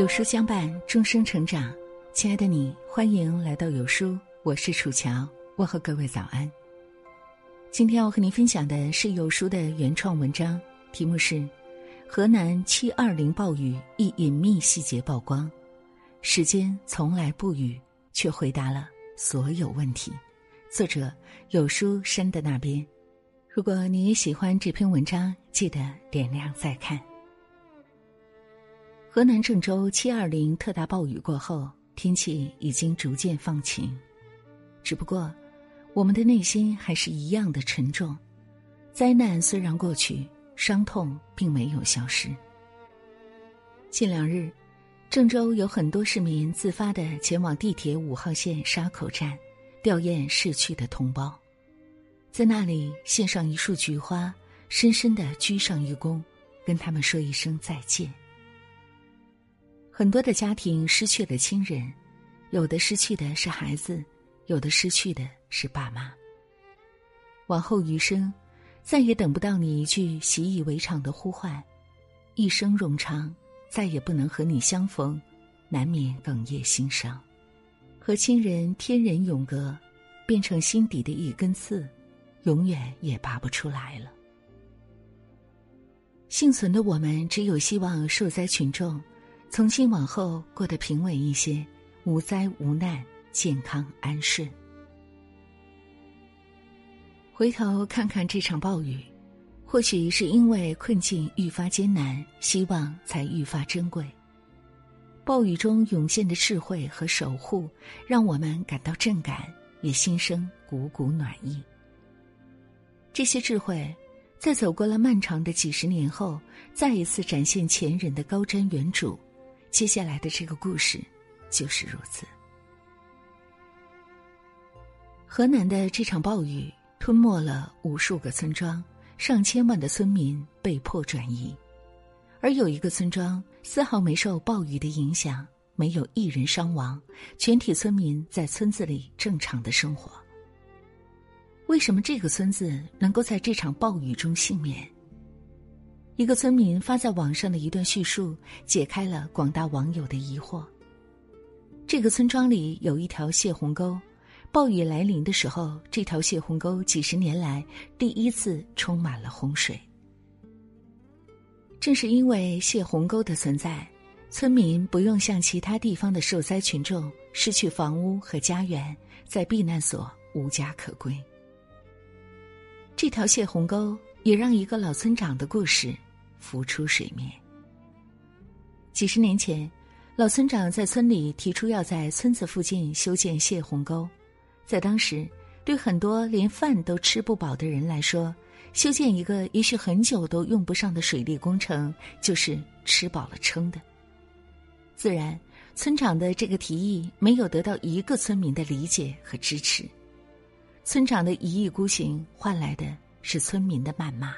有书相伴，终生成长。亲爱的你，欢迎来到有书，我是楚乔，问候各位早安。今天要和您分享的是有书的原创文章，题目是《河南七二零暴雨一隐秘细节曝光》，时间从来不语，却回答了所有问题。作者有书山的那边。如果你也喜欢这篇文章，记得点亮再看。河南郑州七二零特大暴雨过后，天气已经逐渐放晴，只不过，我们的内心还是一样的沉重。灾难虽然过去，伤痛并没有消失。近两日，郑州有很多市民自发的前往地铁五号线沙口站，吊唁逝去的同胞，在那里献上一束菊花，深深的鞠上一躬，跟他们说一声再见。很多的家庭失去了亲人，有的失去的是孩子，有的失去的是爸妈。往后余生，再也等不到你一句习以为常的呼唤，一生冗长，再也不能和你相逢，难免哽咽心伤。和亲人天人永隔，变成心底的一根刺，永远也拔不出来了。幸存的我们，只有希望受灾群众。从今往后过得平稳一些，无灾无难，健康安顺。回头看看这场暴雨，或许是因为困境愈发艰难，希望才愈发珍贵。暴雨中涌现的智慧和守护，让我们感到震感，也心生股股暖意。这些智慧，在走过了漫长的几十年后，再一次展现前人的高瞻远瞩。接下来的这个故事，就是如此。河南的这场暴雨吞没了无数个村庄，上千万的村民被迫转移，而有一个村庄丝毫没受暴雨的影响，没有一人伤亡，全体村民在村子里正常的生活。为什么这个村子能够在这场暴雨中幸免？一个村民发在网上的一段叙述，解开了广大网友的疑惑。这个村庄里有一条泄洪沟，暴雨来临的时候，这条泄洪沟几十年来第一次充满了洪水。正是因为泄洪沟的存在，村民不用像其他地方的受灾群众失去房屋和家园，在避难所无家可归。这条泄洪沟也让一个老村长的故事。浮出水面。几十年前，老村长在村里提出要在村子附近修建泄洪沟。在当时，对很多连饭都吃不饱的人来说，修建一个也许很久都用不上的水利工程，就是吃饱了撑的。自然，村长的这个提议没有得到一个村民的理解和支持。村长的一意孤行，换来的是村民的谩骂。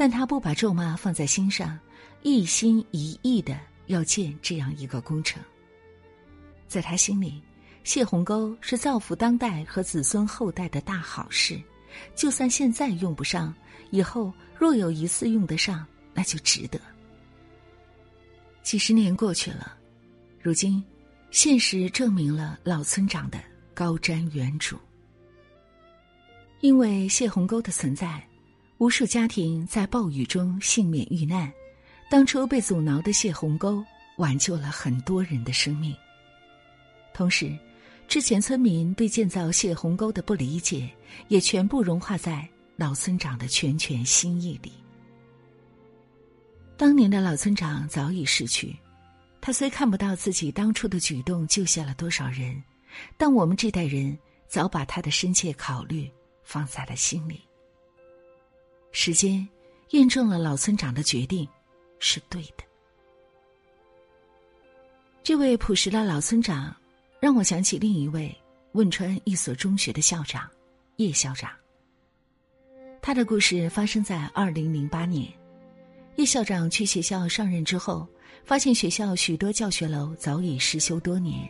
但他不把咒骂放在心上，一心一意的要建这样一个工程。在他心里，泄洪沟是造福当代和子孙后代的大好事，就算现在用不上，以后若有一次用得上，那就值得。几十年过去了，如今，现实证明了老村长的高瞻远瞩。因为泄洪沟的存在。无数家庭在暴雨中幸免遇难，当初被阻挠的泄洪沟挽救了很多人的生命。同时，之前村民对建造泄洪沟的不理解，也全部融化在老村长的拳拳心意里。当年的老村长早已逝去，他虽看不到自己当初的举动救下了多少人，但我们这代人早把他的深切考虑放在了心里。时间验证了老村长的决定是对的。这位朴实的老村长，让我想起另一位汶川一所中学的校长叶校长。他的故事发生在二零零八年，叶校长去学校上任之后，发现学校许多教学楼早已失修多年，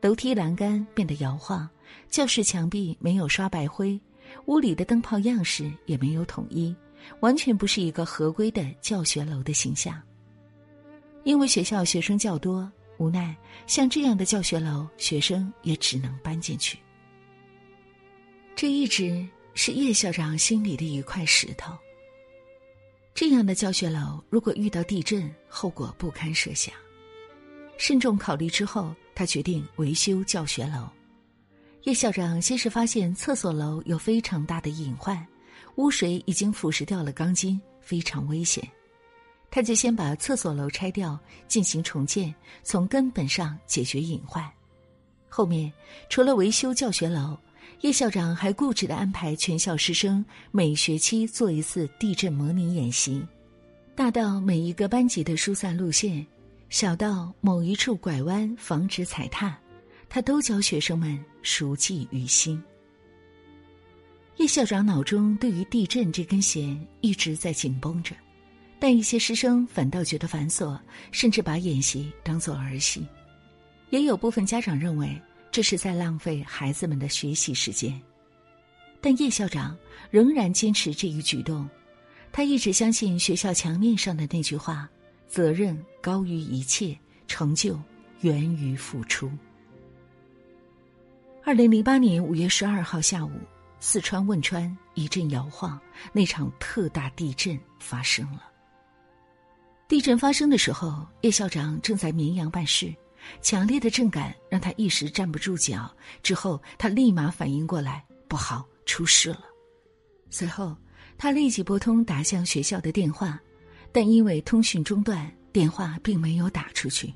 楼梯栏杆变得摇晃，教室墙壁没有刷白灰。屋里的灯泡样式也没有统一，完全不是一个合规的教学楼的形象。因为学校学生较多，无奈像这样的教学楼，学生也只能搬进去。这一直是叶校长心里的一块石头。这样的教学楼，如果遇到地震，后果不堪设想。慎重考虑之后，他决定维修教学楼。叶校长先是发现厕所楼有非常大的隐患，污水已经腐蚀掉了钢筋，非常危险。他就先把厕所楼拆掉，进行重建，从根本上解决隐患。后面除了维修教学楼，叶校长还固执的安排全校师生每学期做一次地震模拟演习，大到每一个班级的疏散路线，小到某一处拐弯防止踩踏，他都教学生们熟记于心。叶校长脑中对于地震这根弦一直在紧绷着。但一些师生反倒觉得繁琐，甚至把演习当做儿戏。也有部分家长认为这是在浪费孩子们的学习时间。但叶校长仍然坚持这一举动，他一直相信学校墙面上的那句话：“责任高于一切，成就源于付出。”二零零八年五月十二号下午，四川汶川一阵摇晃，那场特大地震发生了。地震发生的时候，叶校长正在绵阳办事，强烈的震感让他一时站不住脚。之后，他立马反应过来，不好，出事了。随后，他立即拨通打向学校的电话，但因为通讯中断，电话并没有打出去。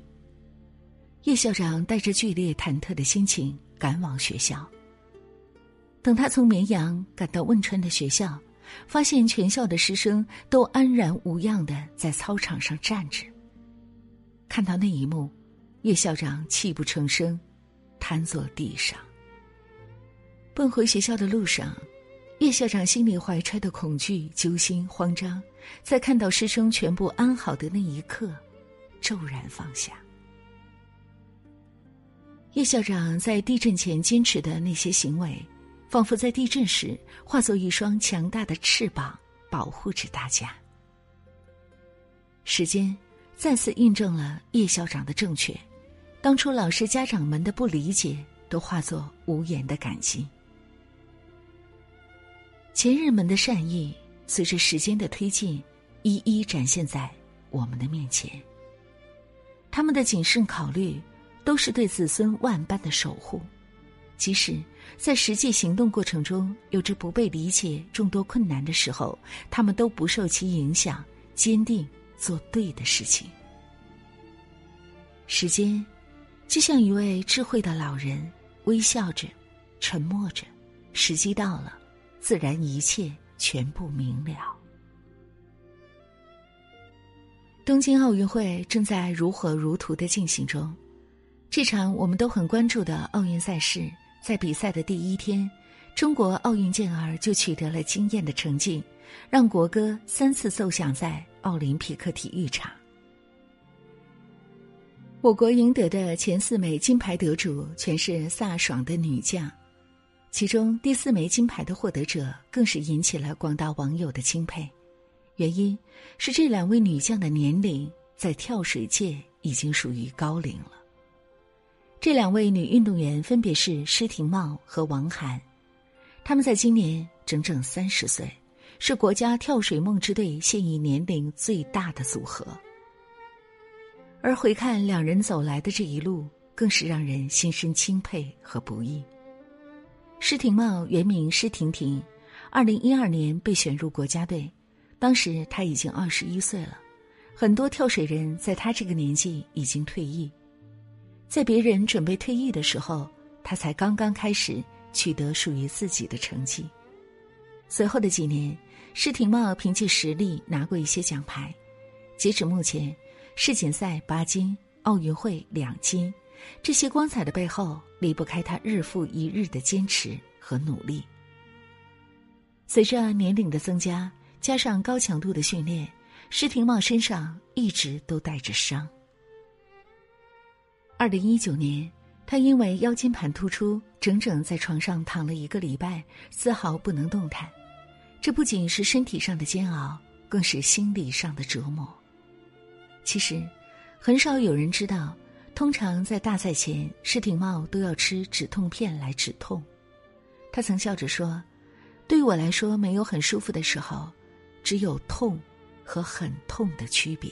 叶校长带着剧烈忐忑的心情赶往学校。等他从绵阳赶到汶川的学校。发现全校的师生都安然无恙的在操场上站着。看到那一幕，叶校长泣不成声，瘫坐地上。奔回学校的路上，叶校长心里怀揣的恐惧、揪心、慌张，在看到师生全部安好的那一刻，骤然放下。叶校长在地震前坚持的那些行为。仿佛在地震时化作一双强大的翅膀，保护着大家。时间再次印证了叶校长的正确，当初老师家长们的不理解都化作无言的感激。前人们的善意，随着时间的推进，一一展现在我们的面前。他们的谨慎考虑，都是对子孙万般的守护。即使在实际行动过程中有着不被理解、众多困难的时候，他们都不受其影响，坚定做对的事情。时间就像一位智慧的老人，微笑着，沉默着，时机到了，自然一切全部明了。东京奥运会正在如火如荼的进行中，这场我们都很关注的奥运赛事。在比赛的第一天，中国奥运健儿就取得了惊艳的成绩，让国歌三次奏响在奥林匹克体育场。我国赢得的前四枚金牌得主全是飒爽的女将，其中第四枚金牌的获得者更是引起了广大网友的钦佩。原因是这两位女将的年龄在跳水界已经属于高龄了。这两位女运动员分别是施廷懋和王涵，她们在今年整整三十岁，是国家跳水梦之队现役年龄最大的组合。而回看两人走来的这一路，更是让人心生钦佩和不易。施廷懋原名施婷婷，二零一二年被选入国家队，当时她已经二十一岁了，很多跳水人在她这个年纪已经退役。在别人准备退役的时候，他才刚刚开始取得属于自己的成绩。随后的几年，施廷懋凭借实力拿过一些奖牌。截止目前，世锦赛八金，奥运会两金，这些光彩的背后离不开他日复一日的坚持和努力。随着年龄的增加，加上高强度的训练，施廷懋身上一直都带着伤。二零一九年，他因为腰间盘突出，整整在床上躺了一个礼拜，丝毫不能动弹。这不仅是身体上的煎熬，更是心理上的折磨。其实，很少有人知道，通常在大赛前，施廷懋都要吃止痛片来止痛。他曾笑着说：“对于我来说，没有很舒服的时候，只有痛和很痛的区别。”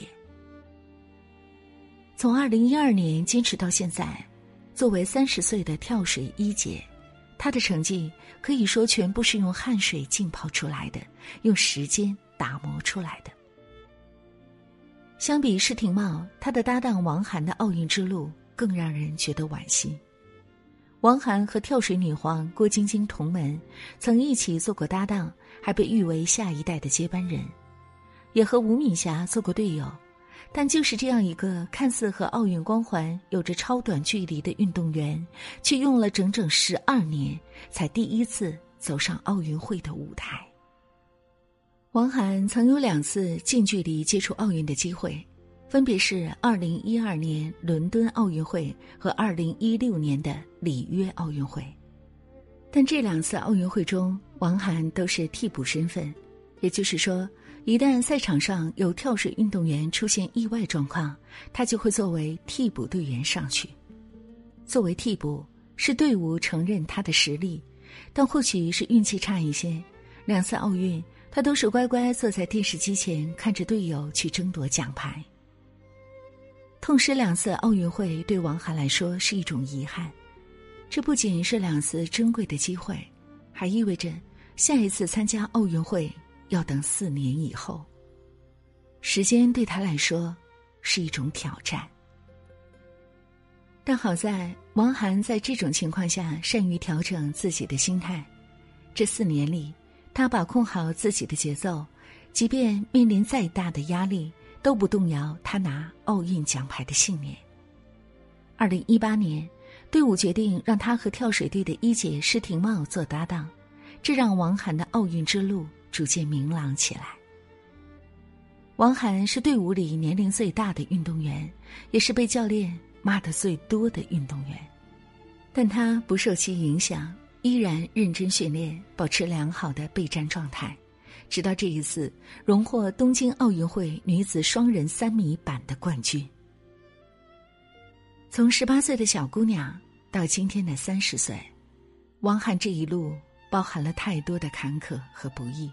从二零一二年坚持到现在，作为三十岁的跳水一姐，她的成绩可以说全部是用汗水浸泡出来的，用时间打磨出来的。相比施廷懋，他的搭档王涵的奥运之路更让人觉得惋惜。王涵和跳水女皇郭晶晶同门，曾一起做过搭档，还被誉为下一代的接班人，也和吴敏霞做过队友。但就是这样一个看似和奥运光环有着超短距离的运动员，却用了整整十二年，才第一次走上奥运会的舞台。王涵曾有两次近距离接触奥运的机会，分别是二零一二年伦敦奥运会和二零一六年的里约奥运会。但这两次奥运会中，王涵都是替补身份，也就是说，一旦赛场上有跳水运动员出现意外状况，他就会作为替补队员上去。作为替补，是队伍承认他的实力，但或许是运气差一些，两次奥运。他都是乖乖坐在电视机前看着队友去争夺奖牌。痛失两次奥运会对王涵来说是一种遗憾，这不仅是两次珍贵的机会，还意味着下一次参加奥运会要等四年以后。时间对他来说是一种挑战，但好在王涵在这种情况下善于调整自己的心态，这四年里。他把控好自己的节奏，即便面临再大的压力，都不动摇他拿奥运奖牌的信念。二零一八年，队伍决定让他和跳水队的一姐施廷懋做搭档，这让王涵的奥运之路逐渐明朗起来。王涵是队伍里年龄最大的运动员，也是被教练骂的最多的运动员，但他不受其影响。依然认真训练，保持良好的备战状态，直到这一次荣获东京奥运会女子双人三米板的冠军。从十八岁的小姑娘到今天的三十岁，汪涵这一路包含了太多的坎坷和不易。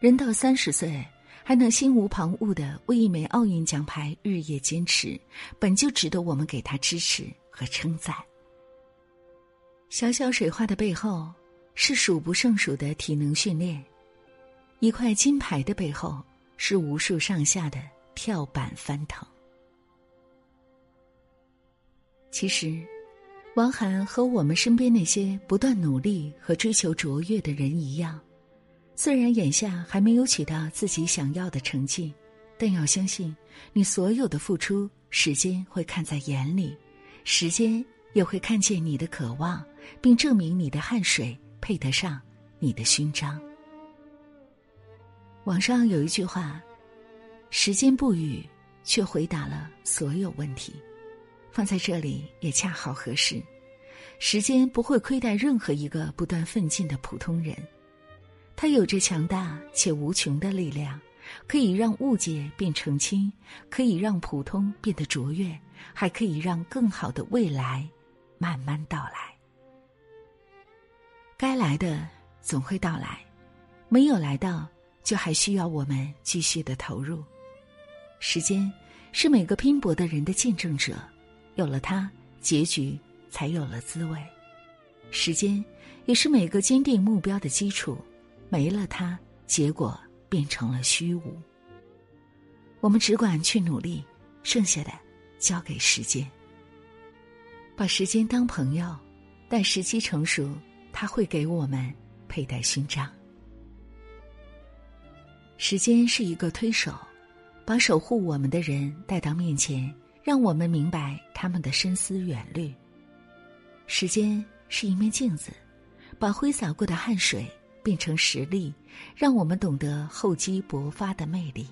人到三十岁还能心无旁骛的为一枚奥运奖牌日夜坚持，本就值得我们给他支持和称赞。小小水花的背后，是数不胜数的体能训练；一块金牌的背后，是无数上下的跳板翻腾。其实，王涵和我们身边那些不断努力和追求卓越的人一样，虽然眼下还没有取到自己想要的成绩，但要相信，你所有的付出，时间会看在眼里，时间。也会看见你的渴望，并证明你的汗水配得上你的勋章。网上有一句话：“时间不语，却回答了所有问题。”放在这里也恰好合适。时间不会亏待任何一个不断奋进的普通人，它有着强大且无穷的力量，可以让误解变澄清，可以让普通变得卓越，还可以让更好的未来。慢慢到来，该来的总会到来，没有来到，就还需要我们继续的投入。时间是每个拼搏的人的见证者，有了它，结局才有了滋味。时间也是每个坚定目标的基础，没了它，结果变成了虚无。我们只管去努力，剩下的交给时间。把时间当朋友，待时机成熟，他会给我们佩戴勋章。时间是一个推手，把守护我们的人带到面前，让我们明白他们的深思远虑。时间是一面镜子，把挥洒过的汗水变成实力，让我们懂得厚积薄发的魅力。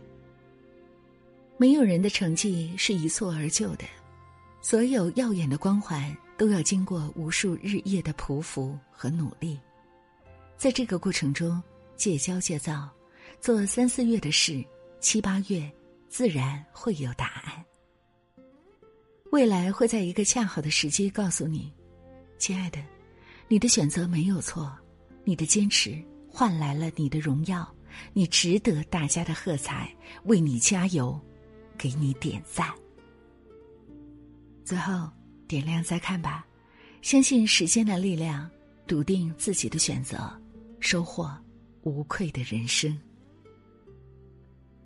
没有人的成绩是一蹴而就的。所有耀眼的光环都要经过无数日夜的匍匐和努力，在这个过程中，戒骄戒躁，做三四月的事，七八月自然会有答案。未来会在一个恰好的时机告诉你，亲爱的，你的选择没有错，你的坚持换来了你的荣耀，你值得大家的喝彩，为你加油，给你点赞。最后，点亮再看吧，相信时间的力量，笃定自己的选择，收获无愧的人生。